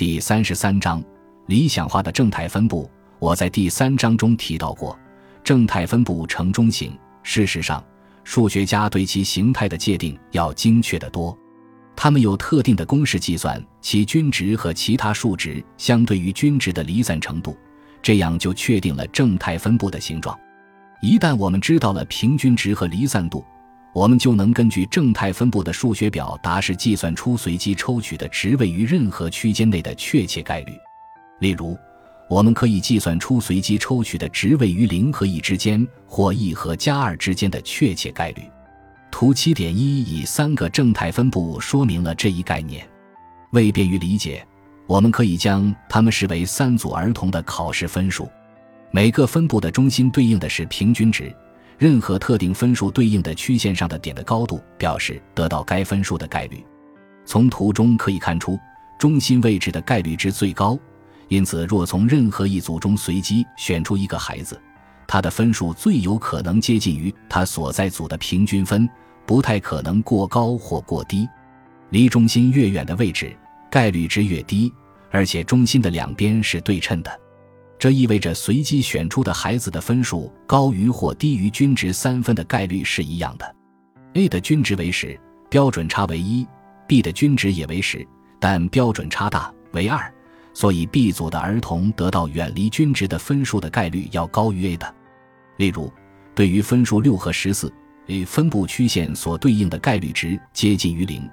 第三十三章理想化的正态分布。我在第三章中提到过，正态分布呈中型。事实上，数学家对其形态的界定要精确得多。他们有特定的公式计算其均值和其他数值相对于均值的离散程度，这样就确定了正态分布的形状。一旦我们知道了平均值和离散度，我们就能根据正态分布的数学表达式计算出随机抽取的值位于任何区间内的确切概率。例如，我们可以计算出随机抽取的值位于零和一之间或一和加二之间的确切概率。图七点一以三个正态分布说明了这一概念。为便于理解，我们可以将它们视为三组儿童的考试分数。每个分布的中心对应的是平均值。任何特定分数对应的曲线上的点的高度，表示得到该分数的概率。从图中可以看出，中心位置的概率值最高。因此，若从任何一组中随机选出一个孩子，他的分数最有可能接近于他所在组的平均分，不太可能过高或过低。离中心越远的位置，概率值越低，而且中心的两边是对称的。这意味着随机选出的孩子的分数高于或低于均值三分的概率是一样的。A 的均值为十，标准差为一；B 的均值也为十，但标准差大为二，所以 B 组的儿童得到远离均值的分数的概率要高于 A 的。例如，对于分数六和十四，A 分布曲线所对应的概率值接近于零，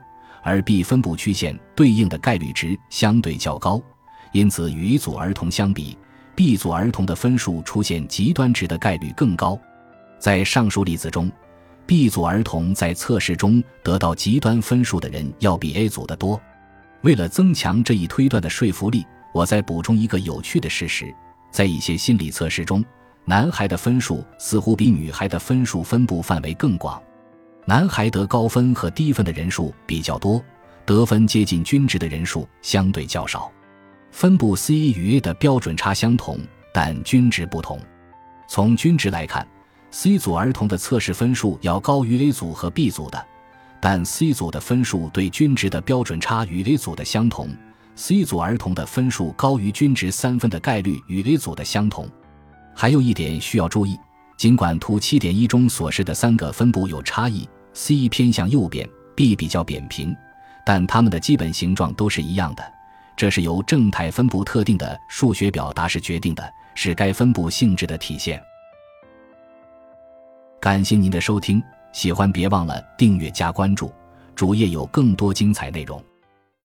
而 B 分布曲线对应的概率值相对较高，因此与一组儿童相比。B 组儿童的分数出现极端值的概率更高，在上述例子中，B 组儿童在测试中得到极端分数的人要比 A 组的多。为了增强这一推断的说服力，我再补充一个有趣的事实：在一些心理测试中，男孩的分数似乎比女孩的分数分布范围更广，男孩得高分和低分的人数比较多，得分接近均值的人数相对较少。分布 C 与 A 的标准差相同，但均值不同。从均值来看，C 组儿童的测试分数要高于 A 组和 B 组的，但 C 组的分数对均值的标准差与 A 组的相同。C 组儿童的分数高于均值三分的概率与 A 组的相同。还有一点需要注意，尽管图七点一中所示的三个分布有差异，C 偏向右边，B 比较扁平，但它们的基本形状都是一样的。这是由正态分布特定的数学表达式决定的，是该分布性质的体现。感谢您的收听，喜欢别忘了订阅加关注，主页有更多精彩内容。